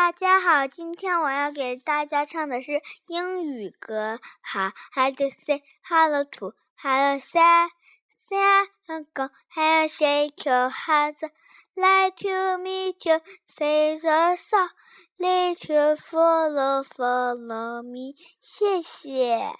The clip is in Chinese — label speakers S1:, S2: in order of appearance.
S1: 大家好，今天我要给大家唱的是英语歌。好，Hello say hello to hello say say go hello shake your hands, like to meet you, say your song, little follow follow me。谢谢。